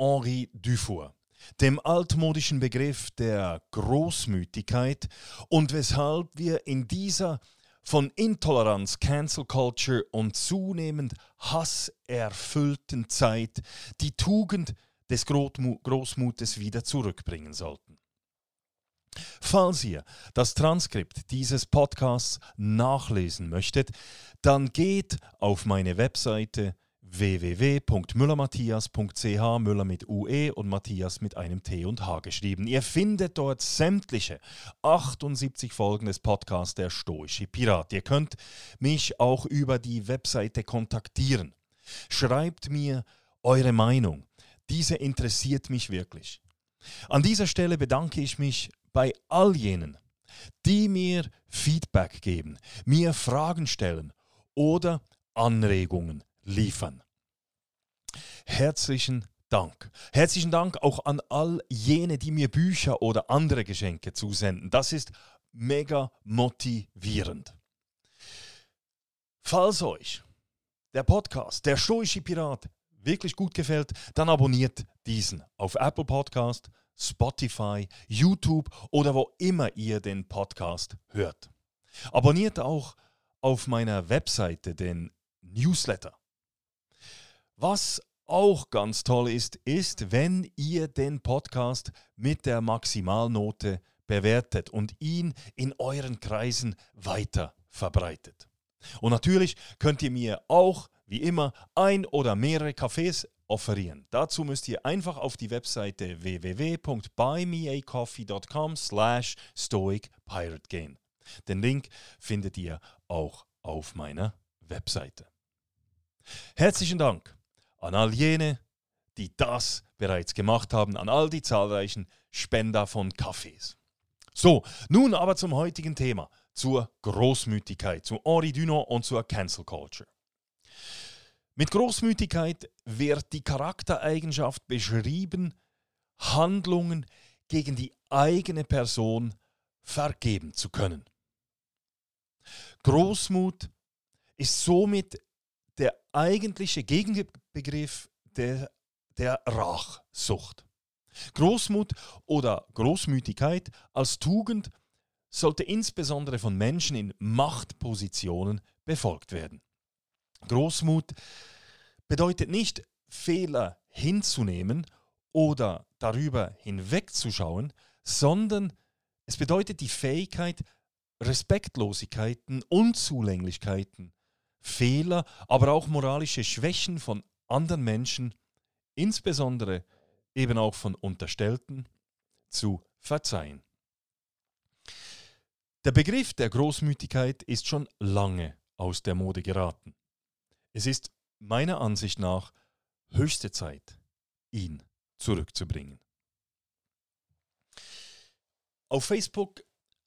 Henri Dufour, dem altmodischen Begriff der Großmütigkeit und weshalb wir in dieser von Intoleranz, Cancel Culture und zunehmend hasserfüllten Zeit die Tugend des Großmutes wieder zurückbringen sollten. Falls ihr das Transkript dieses Podcasts nachlesen möchtet, dann geht auf meine Webseite www.müllermatthias.ch, Müller mit UE und Matthias mit einem T und H geschrieben. Ihr findet dort sämtliche 78 Folgen des Podcasts Der Stoische Pirat. Ihr könnt mich auch über die Webseite kontaktieren. Schreibt mir eure Meinung. Diese interessiert mich wirklich. An dieser Stelle bedanke ich mich bei all jenen, die mir Feedback geben, mir Fragen stellen oder Anregungen liefern. Herzlichen Dank. Herzlichen Dank auch an all jene, die mir Bücher oder andere Geschenke zusenden. Das ist mega motivierend. Falls euch der Podcast, der stoische Pirat, wirklich gut gefällt, dann abonniert diesen auf Apple Podcast, Spotify, YouTube oder wo immer ihr den Podcast hört. Abonniert auch auf meiner Webseite den Newsletter. Was auch ganz toll ist, ist, wenn ihr den Podcast mit der Maximalnote bewertet und ihn in euren Kreisen weiter verbreitet. Und natürlich könnt ihr mir auch, wie immer, ein oder mehrere Kaffees offerieren. Dazu müsst ihr einfach auf die Webseite www.buymeacoffee.com slash stoicpirate gehen. Den Link findet ihr auch auf meiner Webseite. Herzlichen Dank an all jene, die das bereits gemacht haben, an all die zahlreichen Spender von Kaffees. So, nun aber zum heutigen Thema, zur Großmütigkeit, zu Henri Dunant und zur Cancel Culture. Mit Großmütigkeit wird die Charaktereigenschaft beschrieben, Handlungen gegen die eigene Person vergeben zu können. Großmut ist somit der eigentliche Gegenbegriff der, der Rachsucht. Großmut oder Großmütigkeit als Tugend sollte insbesondere von Menschen in Machtpositionen befolgt werden. Großmut bedeutet nicht, Fehler hinzunehmen oder darüber hinwegzuschauen, sondern es bedeutet die Fähigkeit, Respektlosigkeiten, Unzulänglichkeiten Fehler, aber auch moralische Schwächen von anderen Menschen, insbesondere eben auch von Unterstellten, zu verzeihen. Der Begriff der Großmütigkeit ist schon lange aus der Mode geraten. Es ist meiner Ansicht nach höchste Zeit, ihn zurückzubringen. Auf Facebook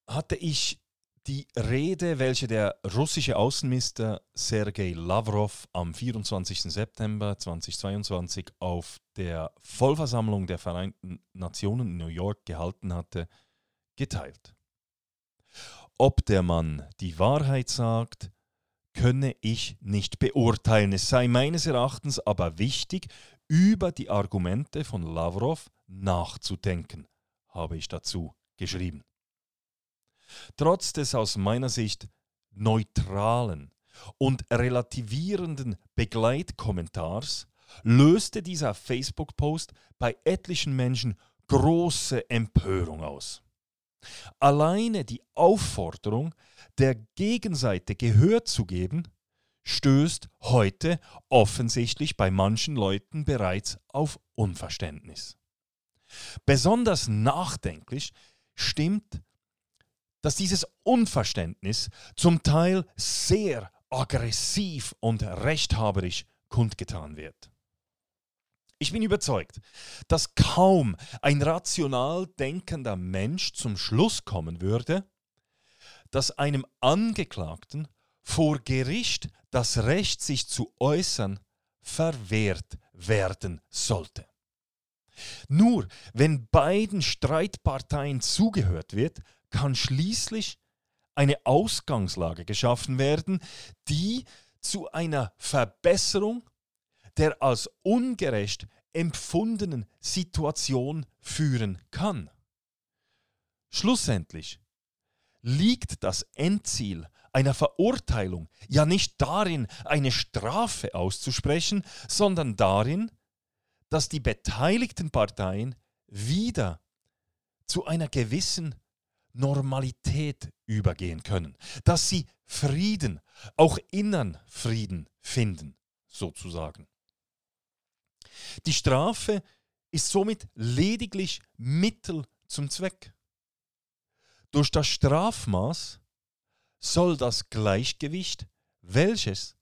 hatte ich die Rede, welche der russische Außenminister Sergei Lavrov am 24. September 2022 auf der Vollversammlung der Vereinten Nationen in New York gehalten hatte, geteilt. Ob der Mann die Wahrheit sagt, könne ich nicht beurteilen. Es sei meines Erachtens aber wichtig, über die Argumente von Lavrov nachzudenken, habe ich dazu geschrieben. Trotz des aus meiner Sicht neutralen und relativierenden Begleitkommentars löste dieser Facebook-Post bei etlichen Menschen große Empörung aus. Alleine die Aufforderung, der Gegenseite Gehör zu geben, stößt heute offensichtlich bei manchen Leuten bereits auf Unverständnis. Besonders nachdenklich stimmt dass dieses Unverständnis zum Teil sehr aggressiv und rechthaberisch kundgetan wird. Ich bin überzeugt, dass kaum ein rational denkender Mensch zum Schluss kommen würde, dass einem Angeklagten vor Gericht das Recht, sich zu äußern, verwehrt werden sollte. Nur wenn beiden Streitparteien zugehört wird, kann schließlich eine Ausgangslage geschaffen werden, die zu einer Verbesserung der als ungerecht empfundenen Situation führen kann. Schlussendlich liegt das Endziel einer Verurteilung ja nicht darin, eine Strafe auszusprechen, sondern darin, dass die beteiligten Parteien wieder zu einer gewissen Normalität übergehen können, dass sie Frieden, auch innern Frieden finden, sozusagen. Die Strafe ist somit lediglich Mittel zum Zweck. Durch das Strafmaß soll das Gleichgewicht, welches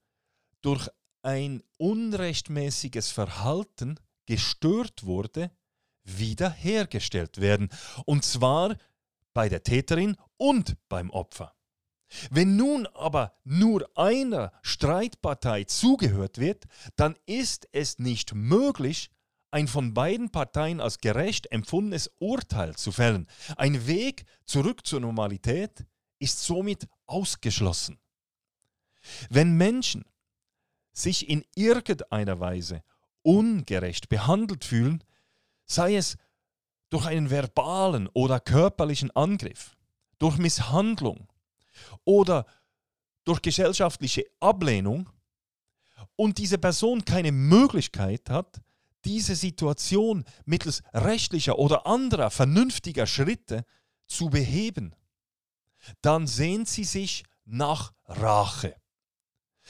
durch ein unrechtmäßiges Verhalten gestört wurde, wiederhergestellt werden. Und zwar bei der Täterin und beim Opfer. Wenn nun aber nur einer Streitpartei zugehört wird, dann ist es nicht möglich, ein von beiden Parteien als gerecht empfundenes Urteil zu fällen. Ein Weg zurück zur Normalität ist somit ausgeschlossen. Wenn Menschen sich in irgendeiner Weise ungerecht behandelt fühlen, sei es durch einen verbalen oder körperlichen Angriff, durch Misshandlung oder durch gesellschaftliche Ablehnung und diese Person keine Möglichkeit hat, diese Situation mittels rechtlicher oder anderer vernünftiger Schritte zu beheben, dann sehnt sie sich nach Rache.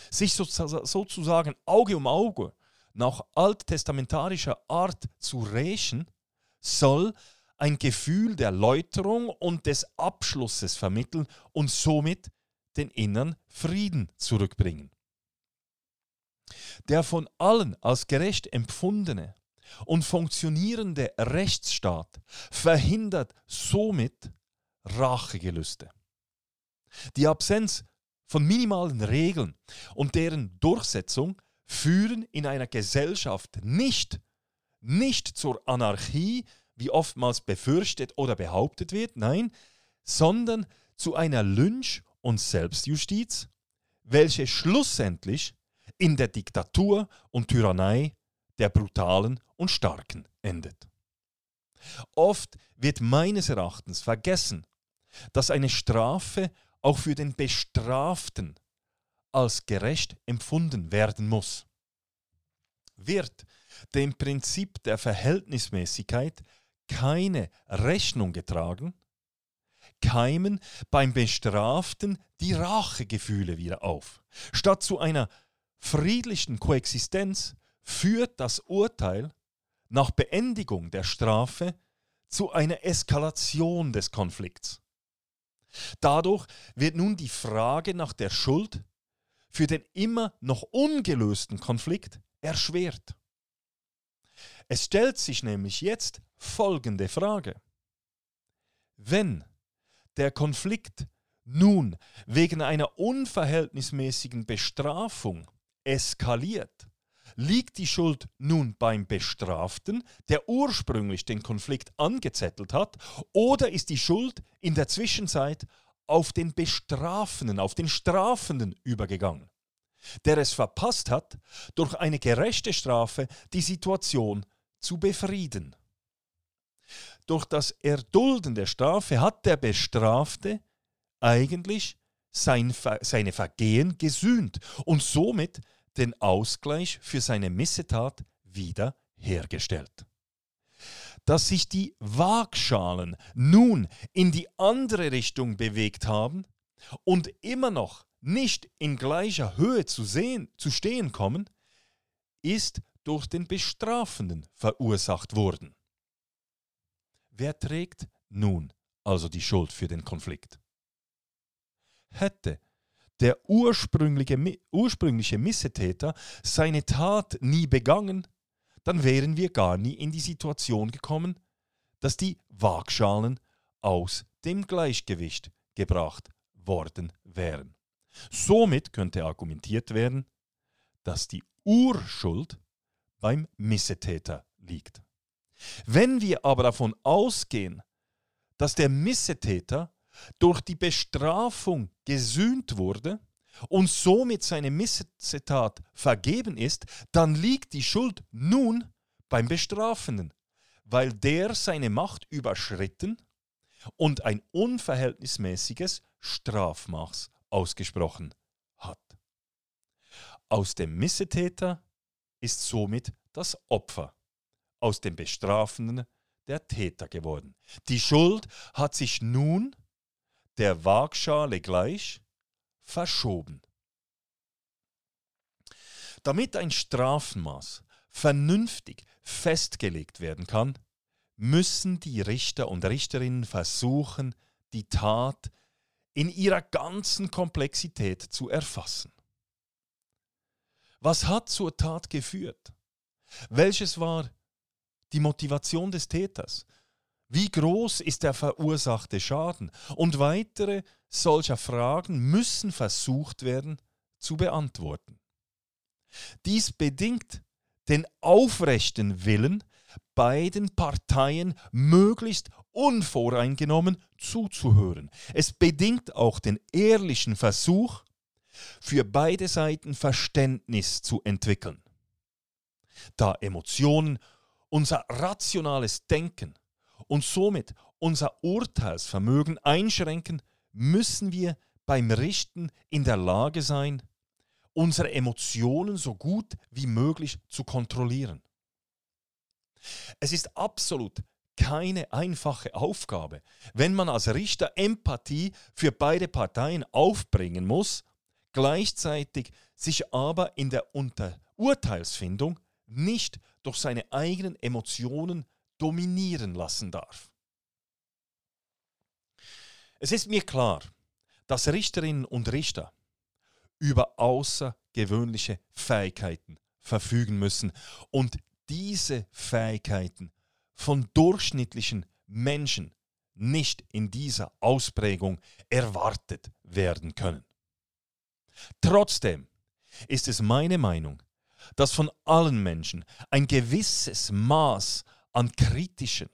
Sich sozusagen Auge um Auge nach alttestamentarischer Art zu rächen, soll ein Gefühl der Läuterung und des Abschlusses vermitteln und somit den inneren Frieden zurückbringen. Der von allen als gerecht empfundene und funktionierende Rechtsstaat verhindert somit Rachegelüste. Die Absenz von minimalen Regeln und deren Durchsetzung führen in einer Gesellschaft nicht, nicht zur Anarchie, wie oftmals befürchtet oder behauptet wird, nein, sondern zu einer Lynch- und Selbstjustiz, welche schlussendlich in der Diktatur und Tyrannei der Brutalen und Starken endet. Oft wird meines Erachtens vergessen, dass eine Strafe auch für den Bestraften als gerecht empfunden werden muss. Wird dem Prinzip der Verhältnismäßigkeit keine Rechnung getragen, keimen beim Bestraften die Rachegefühle wieder auf. Statt zu einer friedlichen Koexistenz führt das Urteil nach Beendigung der Strafe zu einer Eskalation des Konflikts. Dadurch wird nun die Frage nach der Schuld für den immer noch ungelösten Konflikt erschwert. Es stellt sich nämlich jetzt folgende Frage. Wenn der Konflikt nun wegen einer unverhältnismäßigen Bestrafung eskaliert, liegt die Schuld nun beim Bestraften, der ursprünglich den Konflikt angezettelt hat, oder ist die Schuld in der Zwischenzeit auf den Bestrafenden, auf den Strafenden übergegangen, der es verpasst hat, durch eine gerechte Strafe die Situation zu befrieden. Durch das Erdulden der Strafe hat der Bestrafte eigentlich sein, seine Vergehen gesühnt und somit den Ausgleich für seine Missetat wieder hergestellt. Dass sich die Waagschalen nun in die andere Richtung bewegt haben und immer noch nicht in gleicher Höhe zu, sehen, zu stehen kommen, ist durch den Bestrafenden verursacht worden. Wer trägt nun also die Schuld für den Konflikt? Hätte der ursprüngliche, ursprüngliche Missetäter seine Tat nie begangen, dann wären wir gar nie in die Situation gekommen, dass die Waagschalen aus dem Gleichgewicht gebracht worden wären. Somit könnte argumentiert werden, dass die Urschuld beim Missetäter liegt. Wenn wir aber davon ausgehen, dass der Missetäter durch die Bestrafung gesühnt wurde und somit seine Missetat vergeben ist, dann liegt die Schuld nun beim Bestrafenden, weil der seine Macht überschritten und ein unverhältnismäßiges Strafmaß ausgesprochen hat. Aus dem Missetäter ist somit das Opfer, aus dem Bestrafenden der Täter geworden. Die Schuld hat sich nun der Waagschale gleich verschoben. Damit ein Strafmaß vernünftig festgelegt werden kann, müssen die Richter und Richterinnen versuchen, die Tat in ihrer ganzen Komplexität zu erfassen. Was hat zur Tat geführt? Welches war die Motivation des Täters? Wie groß ist der verursachte Schaden? Und weitere solcher Fragen müssen versucht werden zu beantworten. Dies bedingt den aufrechten Willen, beiden Parteien möglichst unvoreingenommen zuzuhören. Es bedingt auch den ehrlichen Versuch, für beide Seiten Verständnis zu entwickeln. Da Emotionen unser rationales Denken und somit unser Urteilsvermögen einschränken, müssen wir beim Richten in der Lage sein, unsere Emotionen so gut wie möglich zu kontrollieren. Es ist absolut keine einfache Aufgabe, wenn man als Richter Empathie für beide Parteien aufbringen muss, gleichzeitig sich aber in der Unter Urteilsfindung nicht durch seine eigenen Emotionen dominieren lassen darf. Es ist mir klar, dass Richterinnen und Richter über außergewöhnliche Fähigkeiten verfügen müssen und diese Fähigkeiten von durchschnittlichen Menschen nicht in dieser Ausprägung erwartet werden können. Trotzdem ist es meine Meinung, dass von allen Menschen ein gewisses Maß an kritischen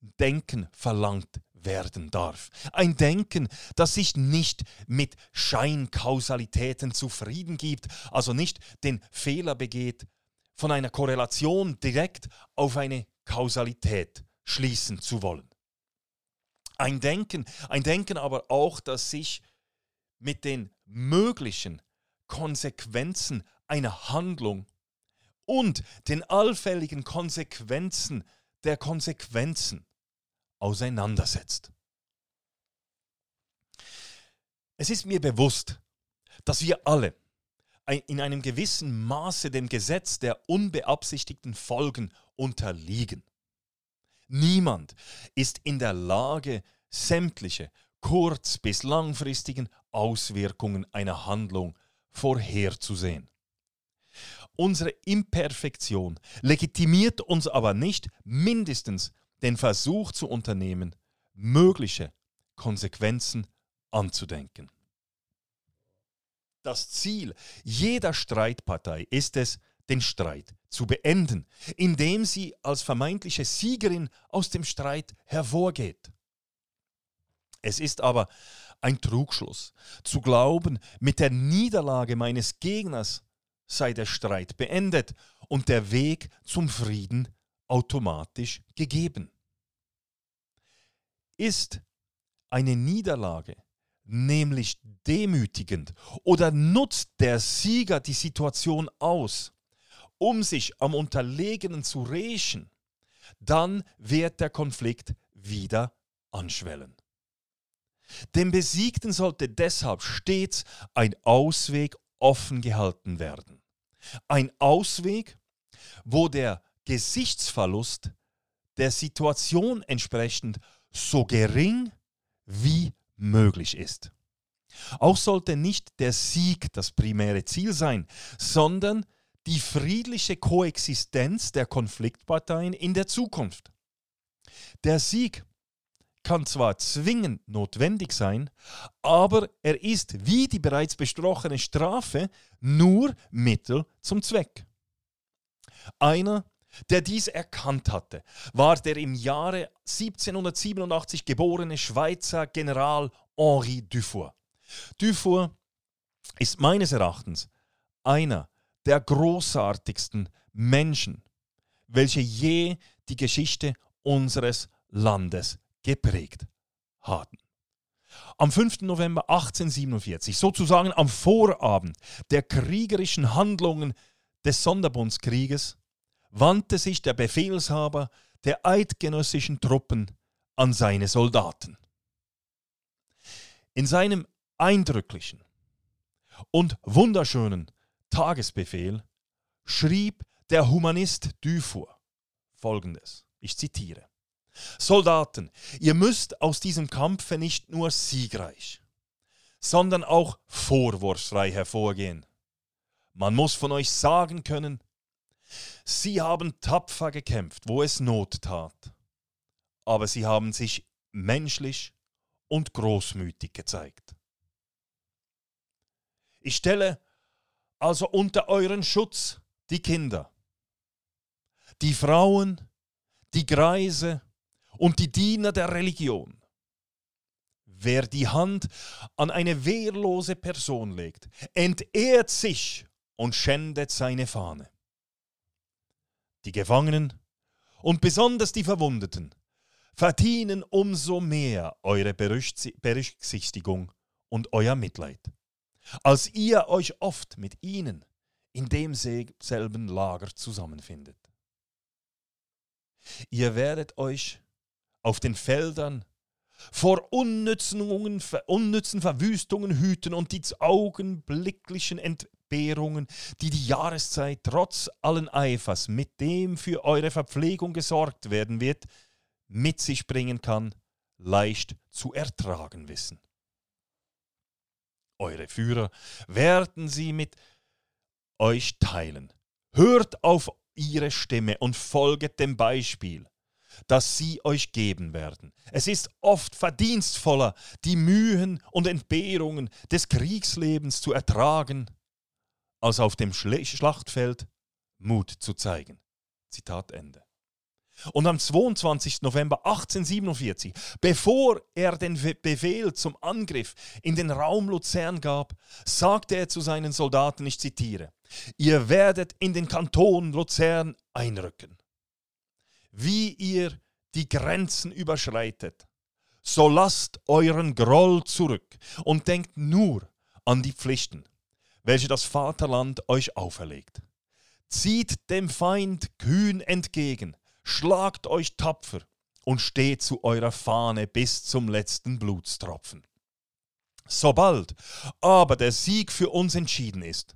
Denken verlangt werden darf. Ein Denken, das sich nicht mit Scheinkausalitäten zufrieden gibt, also nicht den Fehler begeht, von einer Korrelation direkt auf eine Kausalität schließen zu wollen. Ein Denken, ein Denken aber auch, das sich mit den möglichen Konsequenzen einer Handlung und den allfälligen Konsequenzen der Konsequenzen auseinandersetzt. Es ist mir bewusst, dass wir alle in einem gewissen Maße dem Gesetz der unbeabsichtigten Folgen unterliegen. Niemand ist in der Lage, sämtliche kurz- bis langfristigen Auswirkungen einer Handlung vorherzusehen. Unsere Imperfektion legitimiert uns aber nicht mindestens den Versuch zu unternehmen, mögliche Konsequenzen anzudenken. Das Ziel jeder Streitpartei ist es, den Streit zu beenden, indem sie als vermeintliche Siegerin aus dem Streit hervorgeht. Es ist aber ein Trugschluss zu glauben, mit der Niederlage meines Gegners sei der Streit beendet und der Weg zum Frieden automatisch gegeben. Ist eine Niederlage nämlich demütigend oder nutzt der Sieger die Situation aus, um sich am Unterlegenen zu rächen, dann wird der Konflikt wieder anschwellen. Dem Besiegten sollte deshalb stets ein Ausweg offen gehalten werden. Ein Ausweg, wo der Gesichtsverlust der Situation entsprechend so gering wie möglich ist. Auch sollte nicht der Sieg das primäre Ziel sein, sondern die friedliche Koexistenz der Konfliktparteien in der Zukunft. Der Sieg kann zwar zwingend notwendig sein, aber er ist, wie die bereits besprochene Strafe, nur Mittel zum Zweck. Einer, der dies erkannt hatte, war der im Jahre 1787 geborene Schweizer General Henri Dufour. Dufour ist meines Erachtens einer der großartigsten Menschen, welche je die Geschichte unseres Landes geprägt haben. Am 5. November 1847, sozusagen am Vorabend der kriegerischen Handlungen des Sonderbundskrieges, wandte sich der Befehlshaber der eidgenössischen Truppen an seine Soldaten. In seinem eindrücklichen und wunderschönen Tagesbefehl schrieb der Humanist Dufour folgendes, ich zitiere. Soldaten, ihr müsst aus diesem Kampfe nicht nur siegreich, sondern auch vorwurfsfrei hervorgehen. Man muss von euch sagen können, sie haben tapfer gekämpft, wo es Not tat, aber sie haben sich menschlich und großmütig gezeigt. Ich stelle also unter euren Schutz die Kinder, die Frauen, die Greise und die Diener der Religion. Wer die Hand an eine wehrlose Person legt, entehrt sich und schändet seine Fahne. Die Gefangenen und besonders die Verwundeten verdienen umso mehr eure Berücksichtigung und euer Mitleid, als ihr euch oft mit ihnen in demselben Lager zusammenfindet. Ihr werdet euch auf den Feldern vor unnützen, unnützen Verwüstungen hüten und die augenblicklichen Entbehrungen, die die Jahreszeit trotz allen Eifers, mit dem für eure Verpflegung gesorgt werden wird, mit sich bringen kann, leicht zu ertragen wissen. Eure Führer werden sie mit euch teilen. Hört auf ihre Stimme und folget dem Beispiel das sie euch geben werden. Es ist oft verdienstvoller, die Mühen und Entbehrungen des Kriegslebens zu ertragen, als auf dem Schlachtfeld Mut zu zeigen. Zitat Ende. Und am 22. November 1847, bevor er den Befehl zum Angriff in den Raum Luzern gab, sagte er zu seinen Soldaten, ich zitiere, Ihr werdet in den Kanton Luzern einrücken wie ihr die Grenzen überschreitet. So lasst euren Groll zurück und denkt nur an die Pflichten, welche das Vaterland euch auferlegt. Zieht dem Feind kühn entgegen, schlagt euch tapfer und steht zu eurer Fahne bis zum letzten Blutstropfen. Sobald aber der Sieg für uns entschieden ist,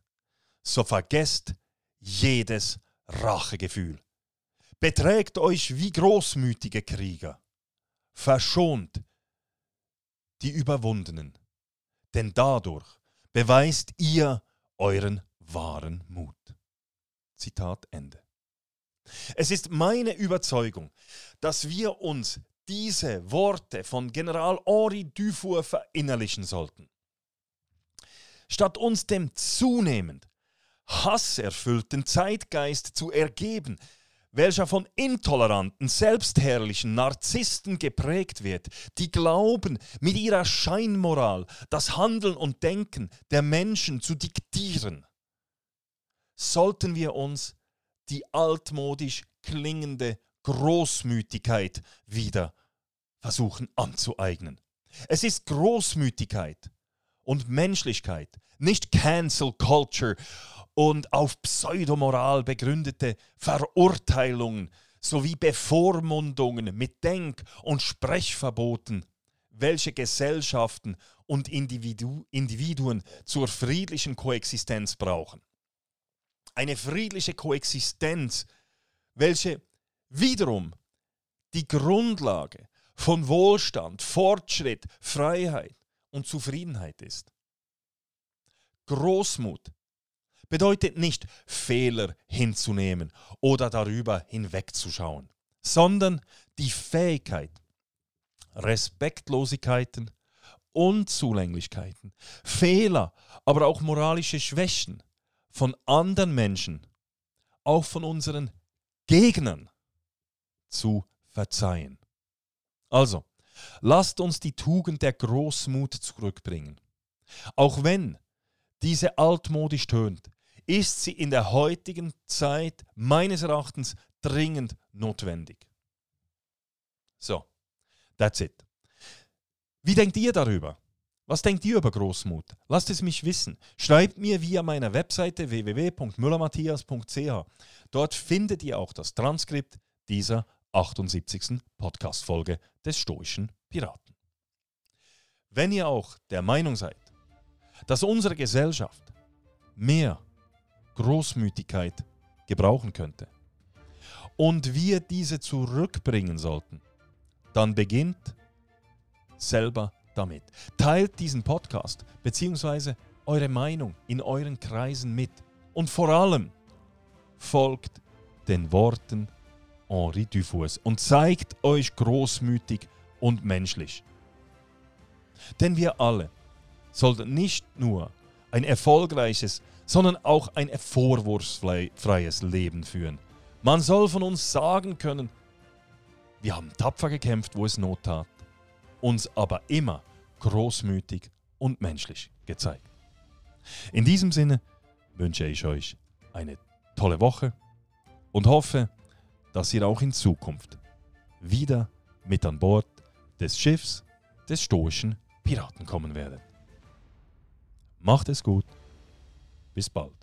so vergesst jedes Rachegefühl Beträgt euch wie großmütige Krieger. Verschont die Überwundenen, denn dadurch beweist ihr euren wahren Mut. Zitat Ende. Es ist meine Überzeugung, dass wir uns diese Worte von General Henri Dufour verinnerlichen sollten. Statt uns dem zunehmend hasserfüllten Zeitgeist zu ergeben, welcher von intoleranten, selbstherrlichen Narzissten geprägt wird, die glauben, mit ihrer Scheinmoral das Handeln und Denken der Menschen zu diktieren, sollten wir uns die altmodisch klingende Großmütigkeit wieder versuchen anzueignen. Es ist Großmütigkeit und Menschlichkeit, nicht Cancel Culture und auf Pseudomoral begründete Verurteilungen sowie Bevormundungen mit Denk- und Sprechverboten, welche Gesellschaften und Individu Individuen zur friedlichen Koexistenz brauchen. Eine friedliche Koexistenz, welche wiederum die Grundlage von Wohlstand, Fortschritt, Freiheit und Zufriedenheit ist. Großmut bedeutet nicht, Fehler hinzunehmen oder darüber hinwegzuschauen, sondern die Fähigkeit, Respektlosigkeiten, Unzulänglichkeiten, Fehler, aber auch moralische Schwächen von anderen Menschen, auch von unseren Gegnern zu verzeihen. Also, lasst uns die Tugend der Großmut zurückbringen. Auch wenn diese altmodisch tönt, ist sie in der heutigen Zeit meines Erachtens dringend notwendig. So, that's it. Wie denkt ihr darüber? Was denkt ihr über Großmut? Lasst es mich wissen. Schreibt mir via meiner Webseite www.müllermatthias.ch. Dort findet ihr auch das Transkript dieser 78. Podcast-Folge des Stoischen Piraten. Wenn ihr auch der Meinung seid, dass unsere Gesellschaft mehr Großmütigkeit gebrauchen könnte und wir diese zurückbringen sollten, dann beginnt selber damit. Teilt diesen Podcast bzw. eure Meinung in euren Kreisen mit und vor allem folgt den Worten Henri Dufours und zeigt euch großmütig und menschlich. Denn wir alle sollten nicht nur ein erfolgreiches, sondern auch ein vorwurfsfreies Leben führen. Man soll von uns sagen können, wir haben tapfer gekämpft, wo es Not tat uns aber immer großmütig und menschlich gezeigt. In diesem Sinne wünsche ich euch eine tolle Woche und hoffe, dass ihr auch in Zukunft wieder mit an Bord des Schiffs des stoischen Piraten kommen werdet. Macht es gut. Bis bald.